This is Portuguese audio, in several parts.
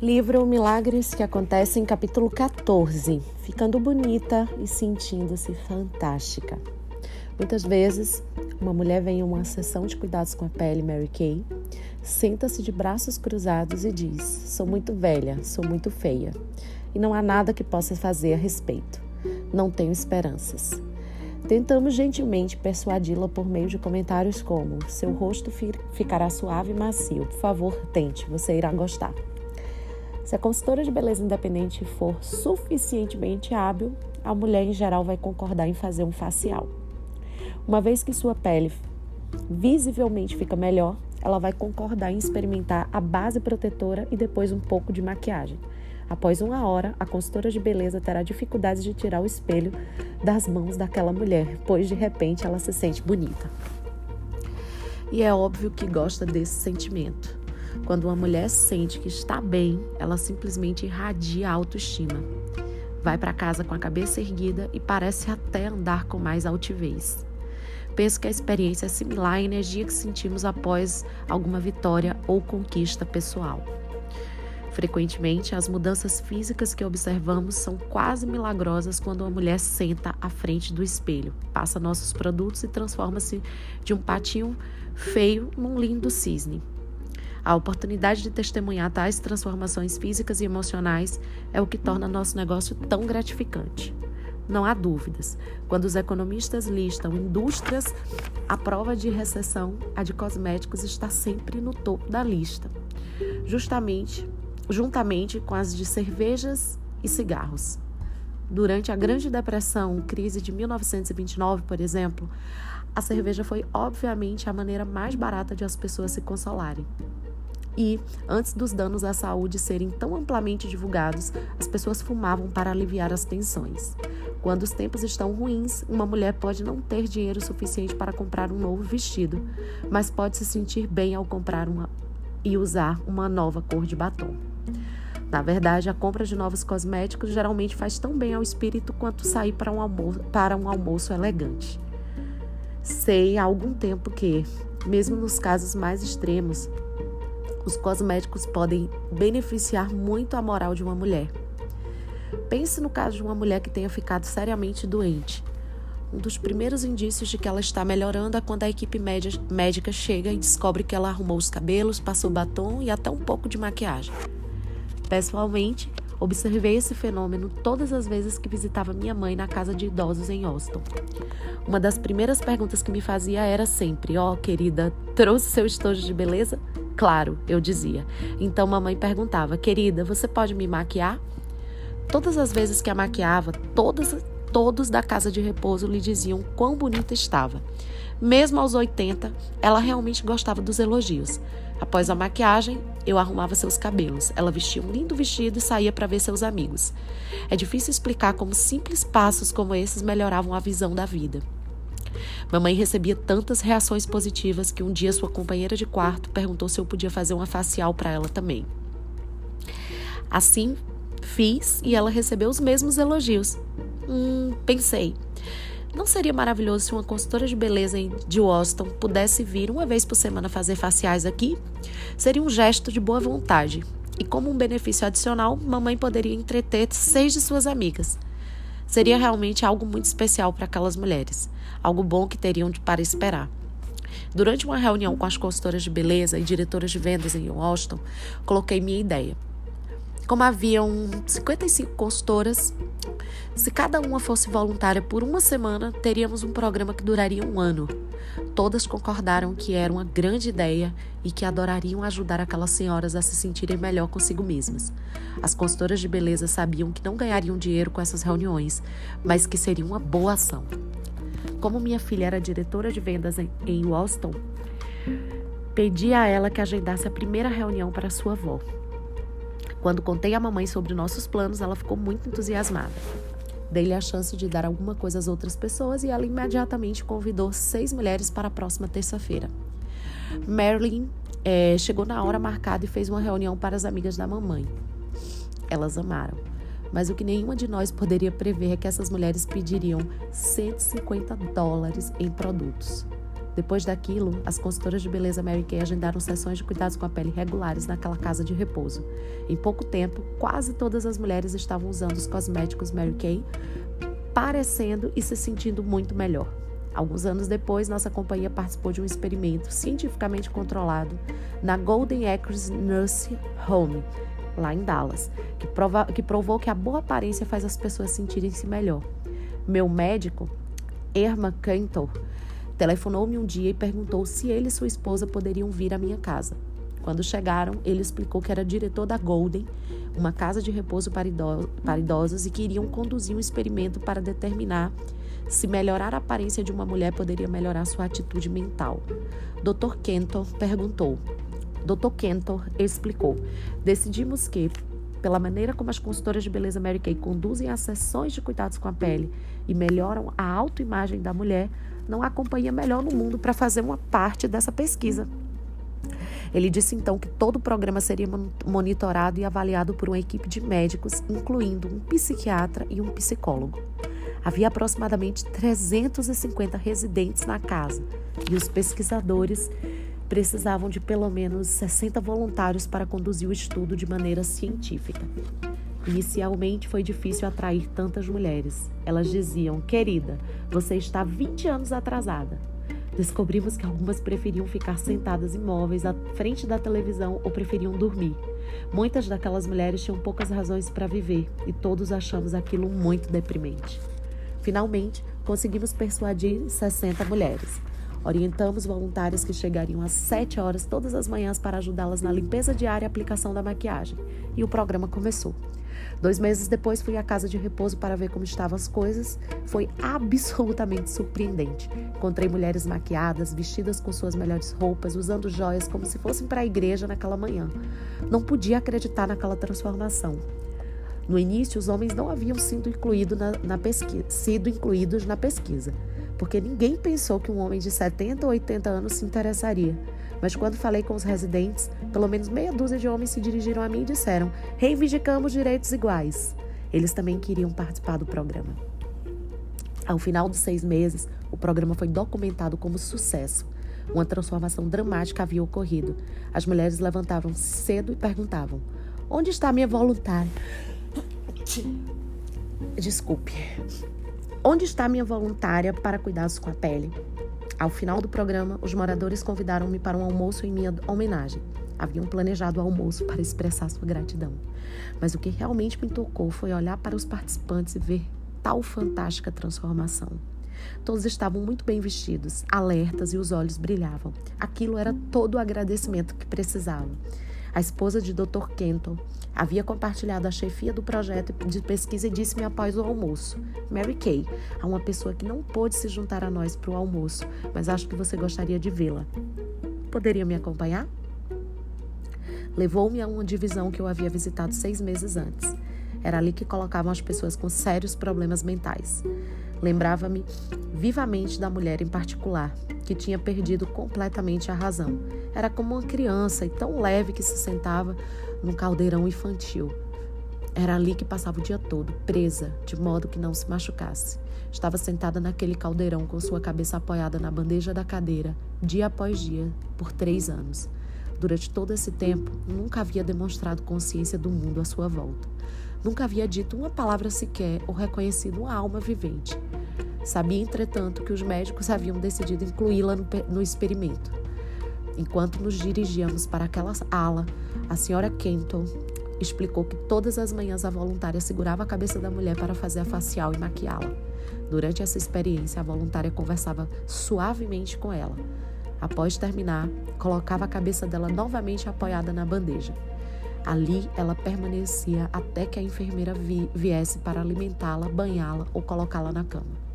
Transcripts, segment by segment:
Livro Milagres que Acontecem, capítulo 14. Ficando bonita e sentindo-se fantástica. Muitas vezes, uma mulher vem em uma sessão de cuidados com a pele Mary Kay, senta-se de braços cruzados e diz: Sou muito velha, sou muito feia e não há nada que possa fazer a respeito. Não tenho esperanças. Tentamos gentilmente persuadi-la por meio de comentários como: Seu rosto ficará suave e macio. Por favor, tente, você irá gostar. Se a consultora de beleza independente for suficientemente hábil, a mulher em geral vai concordar em fazer um facial. Uma vez que sua pele visivelmente fica melhor, ela vai concordar em experimentar a base protetora e depois um pouco de maquiagem. Após uma hora, a consultora de beleza terá dificuldades de tirar o espelho das mãos daquela mulher, pois de repente ela se sente bonita. E é óbvio que gosta desse sentimento. Quando uma mulher sente que está bem, ela simplesmente irradia a autoestima. Vai para casa com a cabeça erguida e parece até andar com mais altivez. Penso que a experiência é similar à energia que sentimos após alguma vitória ou conquista pessoal. Frequentemente, as mudanças físicas que observamos são quase milagrosas quando uma mulher senta à frente do espelho, passa nossos produtos e transforma-se de um patinho feio num lindo cisne. A oportunidade de testemunhar tais transformações físicas e emocionais é o que torna nosso negócio tão gratificante. Não há dúvidas. Quando os economistas listam indústrias, a prova de recessão, a de cosméticos, está sempre no topo da lista. Justamente, juntamente com as de cervejas e cigarros. Durante a Grande Depressão, crise de 1929, por exemplo, a cerveja foi obviamente a maneira mais barata de as pessoas se consolarem. E, antes dos danos à saúde serem tão amplamente divulgados, as pessoas fumavam para aliviar as tensões. Quando os tempos estão ruins, uma mulher pode não ter dinheiro suficiente para comprar um novo vestido, mas pode se sentir bem ao comprar uma e usar uma nova cor de batom. Na verdade, a compra de novos cosméticos geralmente faz tão bem ao espírito quanto sair para um para um almoço elegante. Sei há algum tempo que, mesmo nos casos mais extremos, os cosméticos podem beneficiar muito a moral de uma mulher. Pense no caso de uma mulher que tenha ficado seriamente doente. Um dos primeiros indícios de que ela está melhorando é quando a equipe médica chega e descobre que ela arrumou os cabelos, passou batom e até um pouco de maquiagem. Pessoalmente, observei esse fenômeno todas as vezes que visitava minha mãe na casa de idosos em Austin. Uma das primeiras perguntas que me fazia era sempre: Ó, oh, querida, trouxe seu estojo de beleza? Claro, eu dizia. Então mamãe perguntava: Querida, você pode me maquiar? Todas as vezes que a maquiava, todas, todos da casa de repouso lhe diziam quão bonita estava. Mesmo aos 80, ela realmente gostava dos elogios. Após a maquiagem, eu arrumava seus cabelos. Ela vestia um lindo vestido e saía para ver seus amigos. É difícil explicar como simples passos como esses melhoravam a visão da vida. Mamãe recebia tantas reações positivas que um dia sua companheira de quarto perguntou se eu podia fazer uma facial para ela também. Assim, fiz e ela recebeu os mesmos elogios. Hum, pensei. Não seria maravilhoso se uma consultora de beleza de Washington pudesse vir uma vez por semana fazer faciais aqui? Seria um gesto de boa vontade. E como um benefício adicional, mamãe poderia entreter seis de suas amigas. Seria realmente algo muito especial para aquelas mulheres, algo bom que teriam para esperar. Durante uma reunião com as consultoras de beleza e diretoras de vendas em Washington, coloquei minha ideia. Como haviam 55 consultoras, se cada uma fosse voluntária por uma semana, teríamos um programa que duraria um ano. Todas concordaram que era uma grande ideia e que adorariam ajudar aquelas senhoras a se sentirem melhor consigo mesmas. As consultoras de beleza sabiam que não ganhariam dinheiro com essas reuniões, mas que seria uma boa ação. Como minha filha era diretora de vendas em, Washington, pedi a ela que agendasse a primeira reunião para sua avó. Quando contei à mamãe sobre nossos planos, ela ficou muito entusiasmada. Dei-lhe a chance de dar alguma coisa às outras pessoas e ela imediatamente convidou seis mulheres para a próxima terça-feira. Marilyn é, chegou na hora marcada e fez uma reunião para as amigas da mamãe. Elas amaram. Mas o que nenhuma de nós poderia prever é que essas mulheres pediriam 150 dólares em produtos. Depois daquilo, as consultoras de beleza Mary Kay agendaram sessões de cuidados com a pele regulares naquela casa de repouso. Em pouco tempo, quase todas as mulheres estavam usando os cosméticos Mary Kay, parecendo e se sentindo muito melhor. Alguns anos depois, nossa companhia participou de um experimento cientificamente controlado na Golden Acres Nurse Home, lá em Dallas, que, prova que provou que a boa aparência faz as pessoas sentirem-se melhor. Meu médico, Irma Cantor, telefonou-me um dia e perguntou se ele e sua esposa poderiam vir à minha casa. Quando chegaram, ele explicou que era diretor da Golden, uma casa de repouso para idosos, e que iriam conduzir um experimento para determinar se melhorar a aparência de uma mulher poderia melhorar sua atitude mental. Dr. Kenton perguntou. Dr. Kenton explicou. Decidimos que, pela maneira como as consultoras de beleza Mary Kay conduzem as sessões de cuidados com a pele e melhoram a autoimagem da mulher, não há companhia melhor no mundo para fazer uma parte dessa pesquisa. Ele disse então que todo o programa seria monitorado e avaliado por uma equipe de médicos, incluindo um psiquiatra e um psicólogo. Havia aproximadamente 350 residentes na casa e os pesquisadores precisavam de pelo menos 60 voluntários para conduzir o estudo de maneira científica. Inicialmente foi difícil atrair tantas mulheres. Elas diziam: Querida, você está 20 anos atrasada. Descobrimos que algumas preferiam ficar sentadas imóveis à frente da televisão ou preferiam dormir. Muitas daquelas mulheres tinham poucas razões para viver e todos achamos aquilo muito deprimente. Finalmente, conseguimos persuadir 60 mulheres. Orientamos voluntárias que chegariam às 7 horas todas as manhãs para ajudá-las na limpeza diária e aplicação da maquiagem. E o programa começou. Dois meses depois fui à casa de repouso para ver como estavam as coisas. Foi absolutamente surpreendente. Encontrei mulheres maquiadas, vestidas com suas melhores roupas, usando joias como se fossem para a igreja naquela manhã. Não podia acreditar naquela transformação. No início, os homens não haviam sido, incluído na, na pesquisa, sido incluídos na pesquisa, porque ninguém pensou que um homem de 70 ou 80 anos se interessaria. Mas quando falei com os residentes, pelo menos meia dúzia de homens se dirigiram a mim e disseram: reivindicamos direitos iguais. Eles também queriam participar do programa. Ao final dos seis meses, o programa foi documentado como sucesso. Uma transformação dramática havia ocorrido. As mulheres levantavam cedo e perguntavam: Onde está minha voluntária? Desculpe. Onde está minha voluntária para cuidados com a pele? Ao final do programa, os moradores convidaram-me para um almoço em minha homenagem. Haviam planejado o almoço para expressar sua gratidão. Mas o que realmente me tocou foi olhar para os participantes e ver tal fantástica transformação. Todos estavam muito bem vestidos, alertas e os olhos brilhavam. Aquilo era todo o agradecimento que precisavam. A esposa de Dr. Kenton havia compartilhado a chefia do projeto de pesquisa e disse-me após o almoço: Mary Kay, há uma pessoa que não pôde se juntar a nós para o almoço, mas acho que você gostaria de vê-la. Poderia me acompanhar? Levou-me a uma divisão que eu havia visitado seis meses antes. Era ali que colocavam as pessoas com sérios problemas mentais. Lembrava-me vivamente da mulher em particular, que tinha perdido completamente a razão. Era como uma criança e tão leve que se sentava num caldeirão infantil. Era ali que passava o dia todo, presa, de modo que não se machucasse. Estava sentada naquele caldeirão com sua cabeça apoiada na bandeja da cadeira, dia após dia, por três anos. Durante todo esse tempo, nunca havia demonstrado consciência do mundo à sua volta. Nunca havia dito uma palavra sequer ou reconhecido uma alma vivente. Sabia, entretanto, que os médicos haviam decidido incluí-la no, no experimento. Enquanto nos dirigíamos para aquela ala, a senhora Kenton explicou que todas as manhãs a voluntária segurava a cabeça da mulher para fazer a facial e maquiá-la. Durante essa experiência, a voluntária conversava suavemente com ela. Após terminar, colocava a cabeça dela novamente apoiada na bandeja. Ali ela permanecia até que a enfermeira vi viesse para alimentá-la, banhá-la ou colocá-la na cama.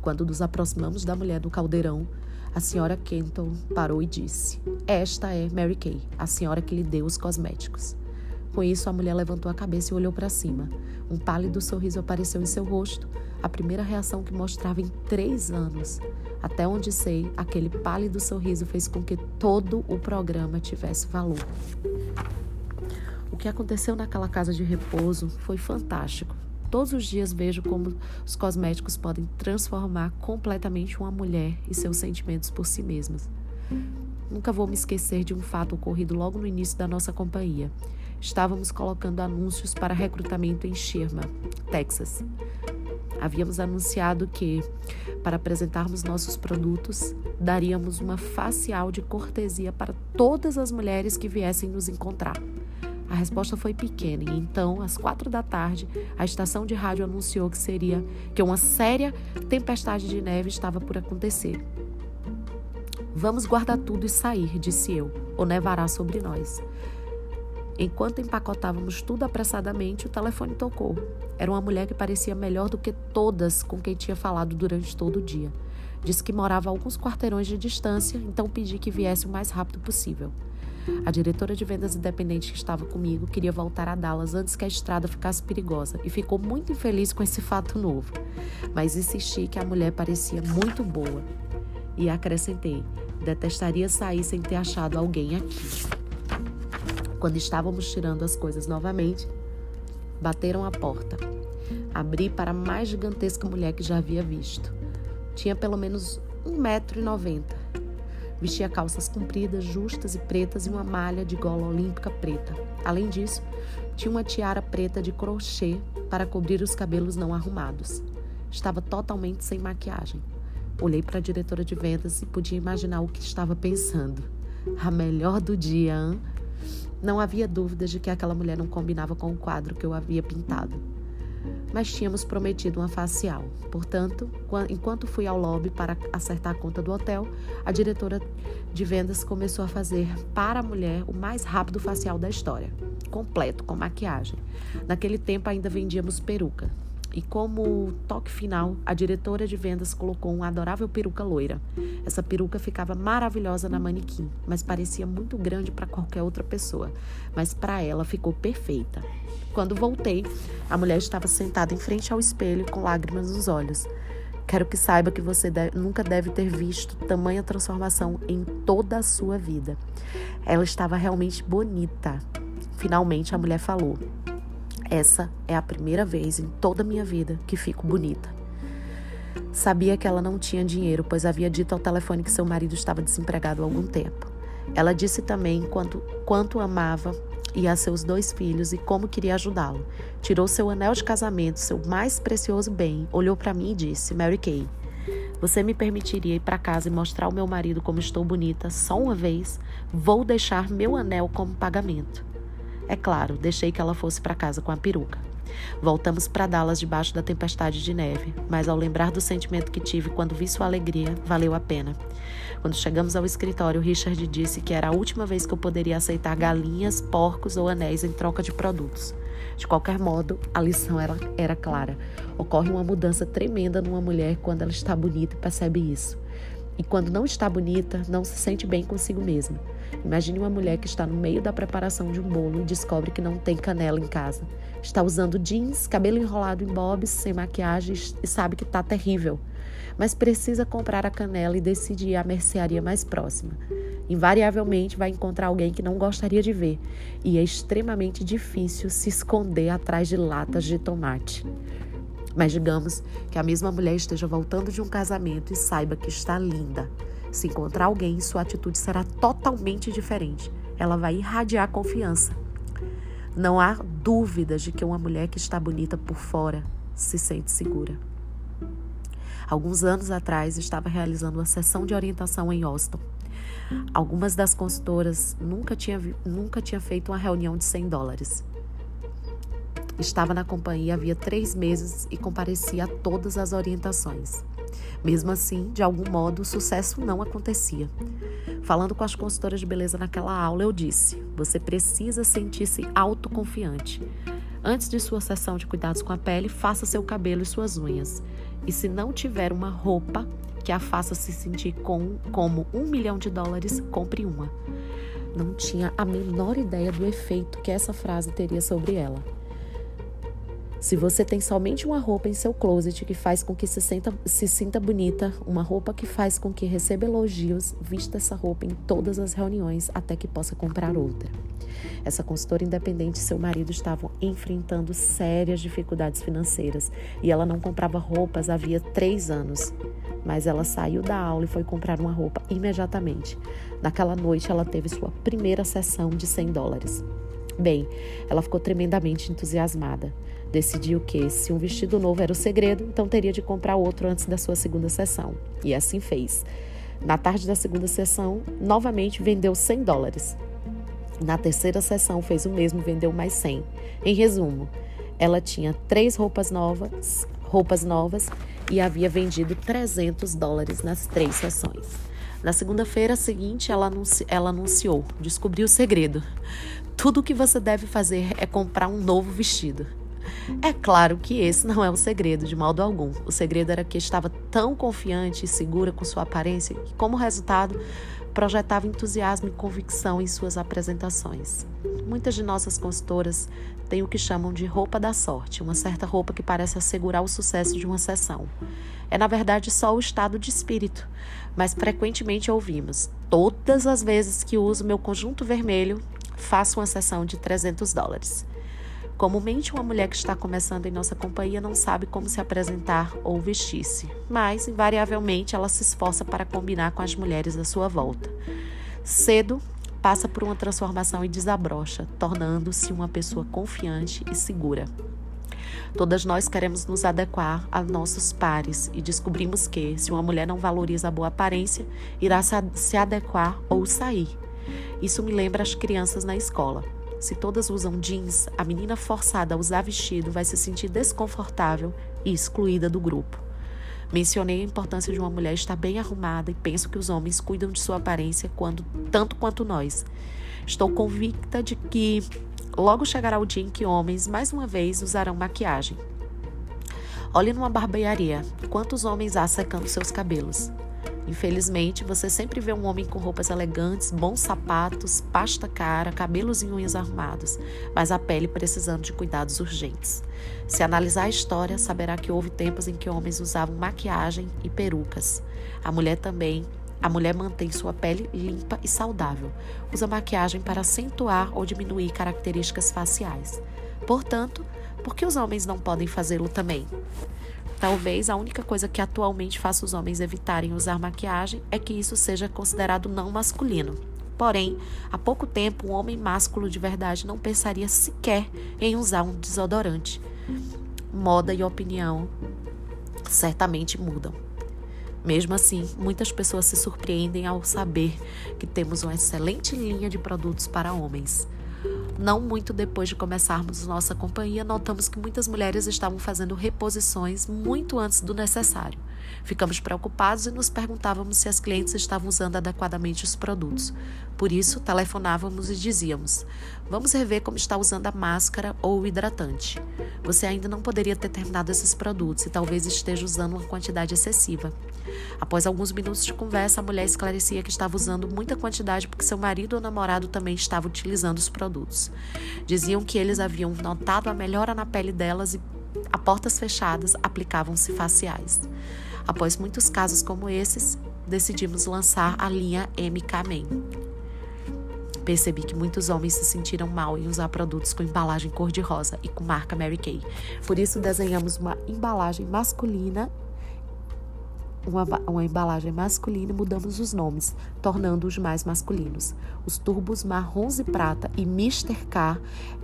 Quando nos aproximamos da mulher do caldeirão, a senhora Kenton parou e disse: Esta é Mary Kay, a senhora que lhe deu os cosméticos. Com isso, a mulher levantou a cabeça e olhou para cima. Um pálido sorriso apareceu em seu rosto, a primeira reação que mostrava em três anos. Até onde sei, aquele pálido sorriso fez com que todo o programa tivesse valor. O que aconteceu naquela casa de repouso foi fantástico. todos os dias vejo como os cosméticos podem transformar completamente uma mulher e seus sentimentos por si mesmas. Nunca vou me esquecer de um fato ocorrido logo no início da nossa companhia. Estávamos colocando anúncios para recrutamento em Sherman, Texas. Havíamos anunciado que, para apresentarmos nossos produtos, daríamos uma facial de cortesia para todas as mulheres que viessem nos encontrar. A resposta foi pequena e então, às quatro da tarde, a estação de rádio anunciou que seria que uma séria tempestade de neve estava por acontecer. Vamos guardar tudo e sair, disse eu, ou nevará sobre nós. Enquanto empacotávamos tudo apressadamente, o telefone tocou. Era uma mulher que parecia melhor do que todas com quem tinha falado durante todo o dia. Disse que morava a alguns quarteirões de distância, então pedi que viesse o mais rápido possível. A diretora de vendas independente que estava comigo queria voltar a Dallas antes que a estrada ficasse perigosa e ficou muito infeliz com esse fato novo. Mas insisti que a mulher parecia muito boa e acrescentei: detestaria sair sem ter achado alguém aqui. Quando estávamos tirando as coisas novamente, bateram a porta. Abri para a mais gigantesca mulher que já havia visto. Tinha pelo menos um metro e noventa. Vestia calças compridas, justas e pretas e uma malha de gola olímpica preta. Além disso, tinha uma tiara preta de crochê para cobrir os cabelos não arrumados. Estava totalmente sem maquiagem. Olhei para a diretora de vendas e podia imaginar o que estava pensando. A melhor do dia, hein? Não havia dúvidas de que aquela mulher não combinava com o quadro que eu havia pintado. Mas tínhamos prometido uma facial. Portanto, enquanto fui ao lobby para acertar a conta do hotel, a diretora de vendas começou a fazer para a mulher o mais rápido facial da história, completo, com maquiagem. Naquele tempo ainda vendíamos peruca. E como toque final, a diretora de vendas colocou uma adorável peruca loira. Essa peruca ficava maravilhosa na manequim, mas parecia muito grande para qualquer outra pessoa. Mas para ela ficou perfeita. Quando voltei, a mulher estava sentada em frente ao espelho com lágrimas nos olhos. Quero que saiba que você deve, nunca deve ter visto tamanha transformação em toda a sua vida. Ela estava realmente bonita. Finalmente a mulher falou. Essa é a primeira vez em toda a minha vida que fico bonita. Sabia que ela não tinha dinheiro, pois havia dito ao telefone que seu marido estava desempregado há algum tempo. Ela disse também quanto, quanto amava e a seus dois filhos e como queria ajudá-lo. Tirou seu anel de casamento, seu mais precioso bem, olhou para mim e disse: Mary Kay, você me permitiria ir para casa e mostrar ao meu marido como estou bonita só uma vez? Vou deixar meu anel como pagamento. É claro, deixei que ela fosse para casa com a peruca. Voltamos para Dallas debaixo da tempestade de neve, mas ao lembrar do sentimento que tive quando vi sua alegria, valeu a pena. Quando chegamos ao escritório, Richard disse que era a última vez que eu poderia aceitar galinhas, porcos ou anéis em troca de produtos. De qualquer modo, a lição era, era clara. Ocorre uma mudança tremenda numa mulher quando ela está bonita e percebe isso. E quando não está bonita, não se sente bem consigo mesma. Imagine uma mulher que está no meio da preparação de um bolo e descobre que não tem canela em casa. Está usando jeans, cabelo enrolado em bobs, sem maquiagem e sabe que está terrível. Mas precisa comprar a canela e decidir a mercearia mais próxima. Invariavelmente vai encontrar alguém que não gostaria de ver, e é extremamente difícil se esconder atrás de latas de tomate. Mas digamos que a mesma mulher esteja voltando de um casamento e saiba que está linda. Se encontrar alguém, sua atitude será totalmente diferente. Ela vai irradiar confiança. Não há dúvidas de que uma mulher que está bonita por fora se sente segura. Alguns anos atrás, estava realizando uma sessão de orientação em Austin. Algumas das consultoras nunca tinham nunca tinha feito uma reunião de 100 dólares. Estava na companhia havia três meses e comparecia a todas as orientações. Mesmo assim, de algum modo, o sucesso não acontecia. Falando com as consultoras de beleza naquela aula, eu disse: você precisa sentir-se autoconfiante. Antes de sua sessão de cuidados com a pele, faça seu cabelo e suas unhas. E se não tiver uma roupa que a faça se sentir com, como um milhão de dólares, compre uma. Não tinha a menor ideia do efeito que essa frase teria sobre ela. Se você tem somente uma roupa em seu closet que faz com que se, senta, se sinta bonita, uma roupa que faz com que receba elogios, vista essa roupa em todas as reuniões até que possa comprar outra. Essa consultora independente e seu marido estavam enfrentando sérias dificuldades financeiras e ela não comprava roupas havia três anos. Mas ela saiu da aula e foi comprar uma roupa imediatamente. Naquela noite, ela teve sua primeira sessão de 100 dólares. Bem, ela ficou tremendamente entusiasmada. Decidiu que, se um vestido novo era o segredo, então teria de comprar outro antes da sua segunda sessão. E assim fez. Na tarde da segunda sessão, novamente vendeu 100 dólares. Na terceira sessão, fez o mesmo vendeu mais 100. Em resumo, ela tinha três roupas novas, roupas novas e havia vendido 300 dólares nas três sessões. Na segunda-feira seguinte, ela, anunci ela anunciou: descobriu o segredo. Tudo o que você deve fazer é comprar um novo vestido. É claro que esse não é o segredo, de modo algum. O segredo era que estava tão confiante e segura com sua aparência que, como resultado, projetava entusiasmo e convicção em suas apresentações. Muitas de nossas consultoras têm o que chamam de roupa da sorte, uma certa roupa que parece assegurar o sucesso de uma sessão. É, na verdade, só o estado de espírito, mas frequentemente ouvimos: todas as vezes que uso meu conjunto vermelho, faça uma sessão de 300 dólares. Comumente, uma mulher que está começando em nossa companhia não sabe como se apresentar ou vestir-se, mas, invariavelmente, ela se esforça para combinar com as mulheres à sua volta. Cedo, passa por uma transformação e desabrocha, tornando-se uma pessoa confiante e segura. Todas nós queremos nos adequar a nossos pares e descobrimos que, se uma mulher não valoriza a boa aparência, irá se adequar ou sair. Isso me lembra as crianças na escola. Se todas usam jeans, a menina forçada a usar vestido vai se sentir desconfortável e excluída do grupo. Mencionei a importância de uma mulher estar bem arrumada e penso que os homens cuidam de sua aparência quando, tanto quanto nós. Estou convicta de que logo chegará o dia em que homens, mais uma vez, usarão maquiagem. Olhe numa barbearia, quantos homens há secando seus cabelos? Infelizmente, você sempre vê um homem com roupas elegantes, bons sapatos, pasta cara, cabelos e unhas arrumados, mas a pele precisando de cuidados urgentes. Se analisar a história, saberá que houve tempos em que homens usavam maquiagem e perucas. A mulher também. A mulher mantém sua pele limpa e saudável. Usa maquiagem para acentuar ou diminuir características faciais. Portanto, por que os homens não podem fazê-lo também? Talvez a única coisa que atualmente faça os homens evitarem usar maquiagem é que isso seja considerado não masculino. Porém, há pouco tempo, um homem másculo de verdade não pensaria sequer em usar um desodorante. Moda e opinião certamente mudam. Mesmo assim, muitas pessoas se surpreendem ao saber que temos uma excelente linha de produtos para homens. Não muito depois de começarmos nossa companhia, notamos que muitas mulheres estavam fazendo reposições muito antes do necessário. Ficamos preocupados e nos perguntávamos se as clientes estavam usando adequadamente os produtos. Por isso, telefonávamos e dizíamos: Vamos rever como está usando a máscara ou o hidratante. Você ainda não poderia ter terminado esses produtos e talvez esteja usando uma quantidade excessiva. Após alguns minutos de conversa, a mulher esclarecia que estava usando muita quantidade porque seu marido ou namorado também estava utilizando os produtos. Diziam que eles haviam notado a melhora na pele delas e, a portas fechadas, aplicavam-se faciais. Após muitos casos como esses, decidimos lançar a linha MK Men. Percebi que muitos homens se sentiram mal em usar produtos com embalagem cor-de-rosa e com marca Mary Kay. Por isso, desenhamos uma embalagem masculina uma, uma, embalagem masculina e mudamos os nomes, tornando-os mais masculinos. Os turbos marrons e prata e Mr. K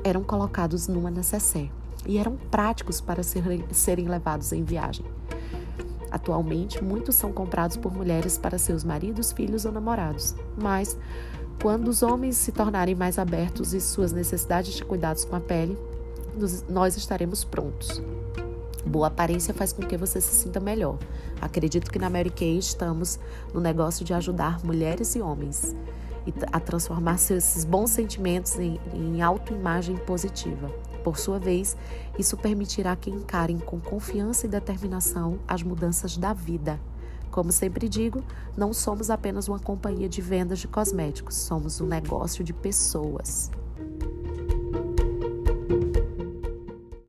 eram colocados numa necessaire e eram práticos para ser, serem levados em viagem. Atualmente, muitos são comprados por mulheres para seus maridos, filhos ou namorados, mas quando os homens se tornarem mais abertos e suas necessidades de cuidados com a pele, nós estaremos prontos. Boa aparência faz com que você se sinta melhor. Acredito que na Mary Kay estamos no negócio de ajudar mulheres e homens a transformar esses bons sentimentos em, em autoimagem positiva. Por sua vez, isso permitirá que encarem com confiança e determinação as mudanças da vida. Como sempre digo, não somos apenas uma companhia de vendas de cosméticos, somos um negócio de pessoas.